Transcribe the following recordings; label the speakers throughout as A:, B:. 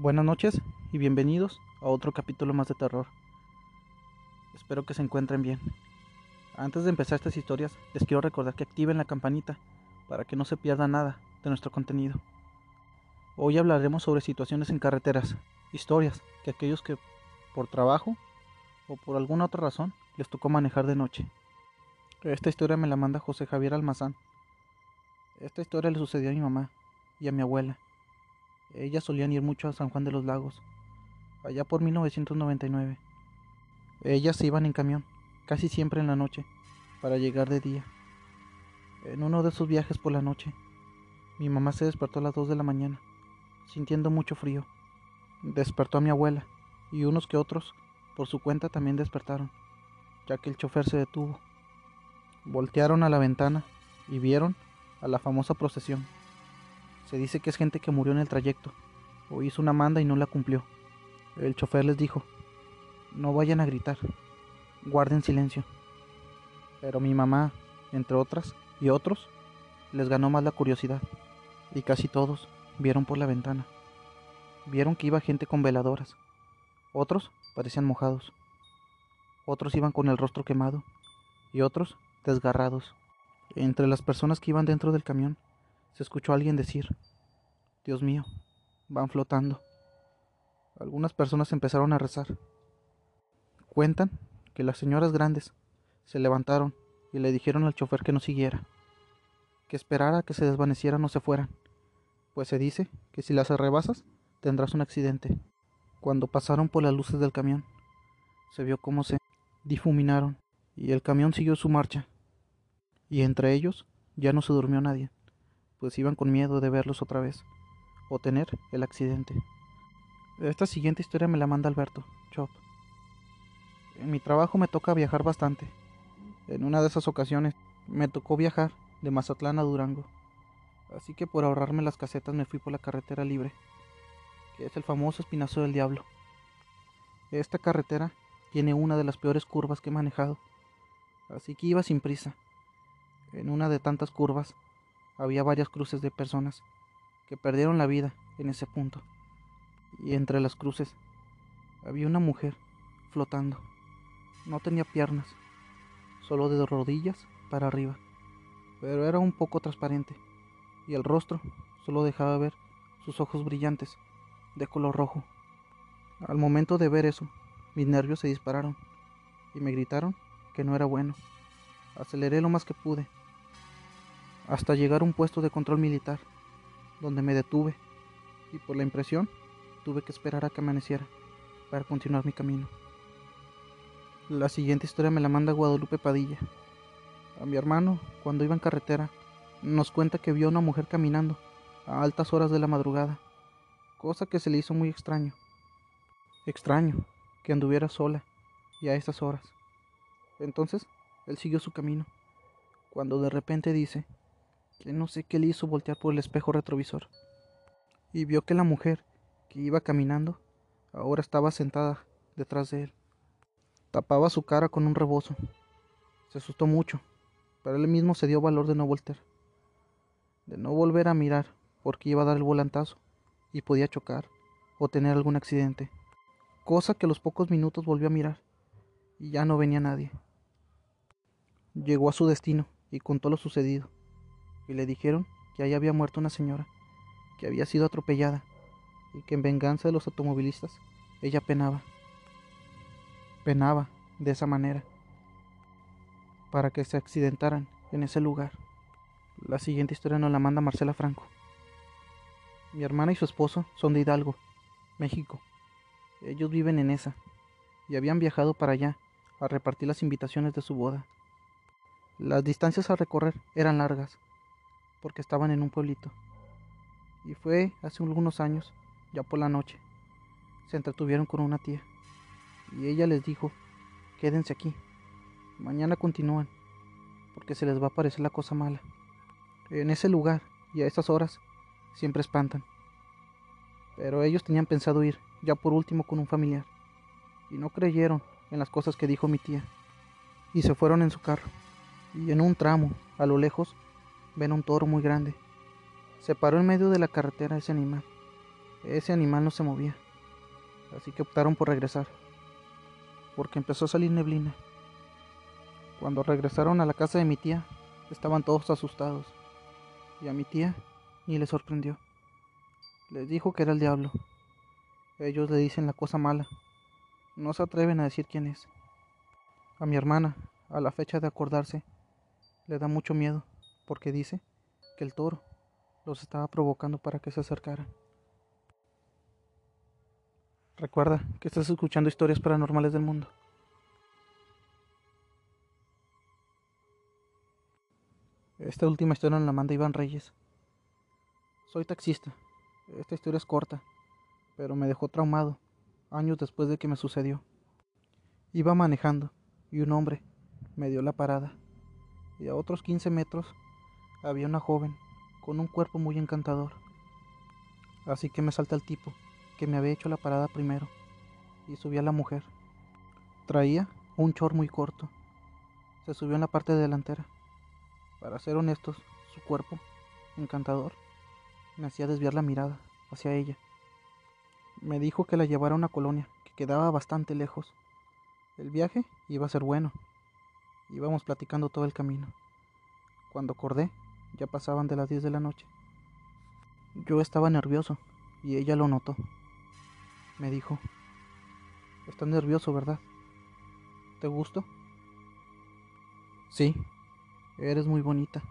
A: Buenas noches y bienvenidos a otro capítulo más de terror. Espero que se encuentren bien. Antes de empezar estas historias, les quiero recordar que activen la campanita para que no se pierda nada de nuestro contenido. Hoy hablaremos sobre situaciones en carreteras, historias que aquellos que por trabajo o por alguna otra razón les tocó manejar de noche. Esta historia me la manda José Javier Almazán. Esta historia le sucedió a mi mamá y a mi abuela. Ellas solían ir mucho a San Juan de los Lagos, allá por 1999. Ellas se iban en camión, casi siempre en la noche, para llegar de día. En uno de sus viajes por la noche, mi mamá se despertó a las 2 de la mañana, sintiendo mucho frío. Despertó a mi abuela, y unos que otros, por su cuenta, también despertaron, ya que el chofer se detuvo. Voltearon a la ventana y vieron a la famosa procesión. Se dice que es gente que murió en el trayecto, o hizo una manda y no la cumplió. El chofer les dijo, no vayan a gritar, guarden silencio. Pero mi mamá, entre otras, y otros, les ganó más la curiosidad, y casi todos vieron por la ventana. Vieron que iba gente con veladoras, otros parecían mojados, otros iban con el rostro quemado, y otros desgarrados. Entre las personas que iban dentro del camión, se escuchó a alguien decir, Dios mío, van flotando. Algunas personas empezaron a rezar. Cuentan que las señoras grandes se levantaron y le dijeron al chofer que no siguiera, que esperara que se desvanecieran o se fueran, pues se dice que si las rebasas tendrás un accidente. Cuando pasaron por las luces del camión, se vio cómo se difuminaron y el camión siguió su marcha. Y entre ellos ya no se durmió nadie pues iban con miedo de verlos otra vez o tener el accidente. Esta siguiente historia me la manda Alberto, Chop. En mi trabajo me toca viajar bastante. En una de esas ocasiones me tocó viajar de Mazatlán a Durango. Así que por ahorrarme las casetas me fui por la carretera libre, que es el famoso Espinazo del Diablo. Esta carretera tiene una de las peores curvas que he manejado, así que iba sin prisa. En una de tantas curvas había varias cruces de personas que perdieron la vida en ese punto. Y entre las cruces había una mujer flotando. No tenía piernas, solo de rodillas para arriba, pero era un poco transparente y el rostro solo dejaba ver sus ojos brillantes de color rojo. Al momento de ver eso, mis nervios se dispararon y me gritaron que no era bueno. Aceleré lo más que pude hasta llegar a un puesto de control militar, donde me detuve y por la impresión tuve que esperar a que amaneciera para continuar mi camino. La siguiente historia me la manda Guadalupe Padilla. A mi hermano, cuando iba en carretera, nos cuenta que vio a una mujer caminando a altas horas de la madrugada, cosa que se le hizo muy extraño. Extraño que anduviera sola y a esas horas. Entonces, él siguió su camino, cuando de repente dice que no sé qué le hizo voltear por el espejo retrovisor, y vio que la mujer que iba caminando ahora estaba sentada detrás de él. Tapaba su cara con un rebozo. Se asustó mucho, pero él mismo se dio valor de no voltear, de no volver a mirar porque iba a dar el volantazo y podía chocar o tener algún accidente, cosa que a los pocos minutos volvió a mirar y ya no venía nadie. Llegó a su destino y contó lo sucedido y le dijeron que ahí había muerto una señora, que había sido atropellada y que en venganza de los automovilistas ella penaba. Penaba de esa manera para que se accidentaran en ese lugar. La siguiente historia nos la manda Marcela Franco. Mi hermana y su esposo son de Hidalgo, México. Ellos viven en esa y habían viajado para allá a repartir las invitaciones de su boda. Las distancias a recorrer eran largas porque estaban en un pueblito. Y fue hace algunos años, ya por la noche. Se entretuvieron con una tía. Y ella les dijo, quédense aquí. Mañana continúan, porque se les va a parecer la cosa mala. En ese lugar y a esas horas siempre espantan. Pero ellos tenían pensado ir, ya por último, con un familiar. Y no creyeron en las cosas que dijo mi tía. Y se fueron en su carro. Y en un tramo, a lo lejos, ven un toro muy grande. Se paró en medio de la carretera ese animal. Ese animal no se movía, así que optaron por regresar, porque empezó a salir neblina. Cuando regresaron a la casa de mi tía, estaban todos asustados, y a mi tía ni le sorprendió. Les dijo que era el diablo. Ellos le dicen la cosa mala. No se atreven a decir quién es. A mi hermana, a la fecha de acordarse, le da mucho miedo, porque dice que el toro los estaba provocando para que se acercaran. Recuerda que estás escuchando historias paranormales del mundo. Esta última historia la manda Iván Reyes. Soy taxista. Esta historia es corta, pero me dejó traumado años después de que me sucedió. Iba manejando y un hombre me dio la parada. Y a otros 15 metros había una joven con un cuerpo muy encantador. Así que me salta el tipo que me había hecho la parada primero y subí a la mujer. Traía un chor muy corto. Se subió en la parte delantera. Para ser honestos, su cuerpo, encantador, me hacía desviar la mirada hacia ella. Me dijo que la llevara a una colonia que quedaba bastante lejos. El viaje iba a ser bueno. Íbamos platicando todo el camino. Cuando acordé, ya pasaban de las 10 de la noche. Yo estaba nervioso y ella lo notó. Me dijo, estás nervioso, ¿verdad? ¿Te gusto? Sí, eres muy bonita.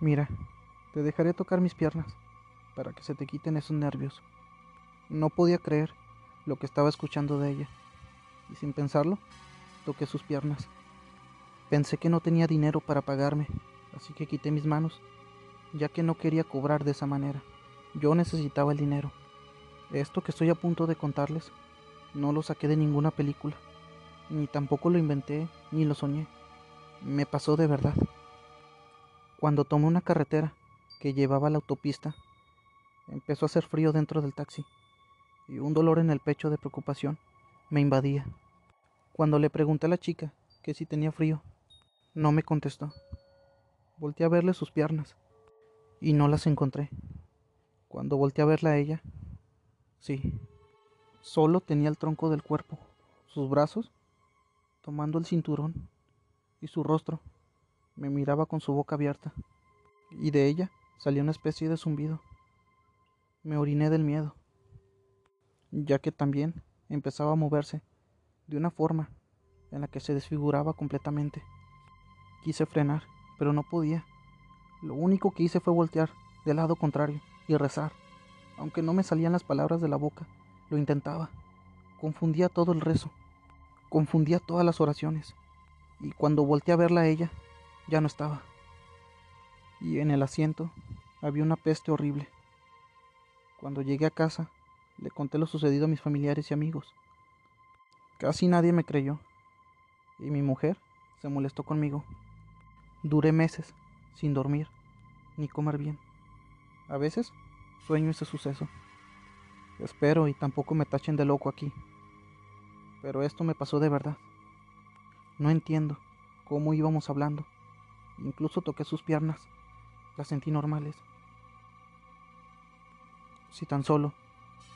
A: Mira, te dejaré tocar mis piernas para que se te quiten esos nervios. No podía creer lo que estaba escuchando de ella, y sin pensarlo, toqué sus piernas. Pensé que no tenía dinero para pagarme, así que quité mis manos, ya que no quería cobrar de esa manera. Yo necesitaba el dinero. Esto que estoy a punto de contarles no lo saqué de ninguna película, ni tampoco lo inventé ni lo soñé. Me pasó de verdad. Cuando tomé una carretera que llevaba a la autopista, empezó a hacer frío dentro del taxi y un dolor en el pecho de preocupación me invadía. Cuando le pregunté a la chica que si tenía frío, no me contestó. Volté a verle sus piernas y no las encontré. Cuando volteé a verla a ella, Sí. Solo tenía el tronco del cuerpo, sus brazos, tomando el cinturón, y su rostro me miraba con su boca abierta, y de ella salía una especie de zumbido. Me oriné del miedo, ya que también empezaba a moverse de una forma en la que se desfiguraba completamente. Quise frenar, pero no podía. Lo único que hice fue voltear del lado contrario y rezar. Aunque no me salían las palabras de la boca, lo intentaba. Confundía todo el rezo. Confundía todas las oraciones. Y cuando volteé a verla a ella, ya no estaba. Y en el asiento había una peste horrible. Cuando llegué a casa, le conté lo sucedido a mis familiares y amigos. Casi nadie me creyó. Y mi mujer se molestó conmigo. Duré meses sin dormir ni comer bien. A veces sueño ese suceso. Espero y tampoco me tachen de loco aquí. Pero esto me pasó de verdad. No entiendo cómo íbamos hablando. Incluso toqué sus piernas. Las sentí normales. Si tan solo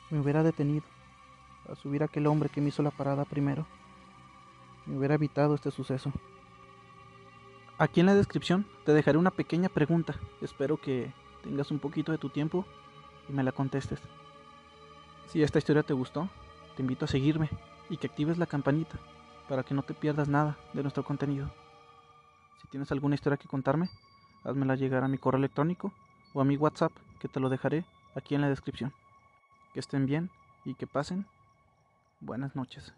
A: me hubiera detenido a subir aquel hombre que me hizo la parada primero, me hubiera evitado este suceso. Aquí en la descripción te dejaré una pequeña pregunta. Espero que tengas un poquito de tu tiempo y me la contestes. Si esta historia te gustó, te invito a seguirme y que actives la campanita para que no te pierdas nada de nuestro contenido. Si tienes alguna historia que contarme, házmela llegar a mi correo electrónico o a mi WhatsApp que te lo dejaré aquí en la descripción. Que estén bien y que pasen buenas noches.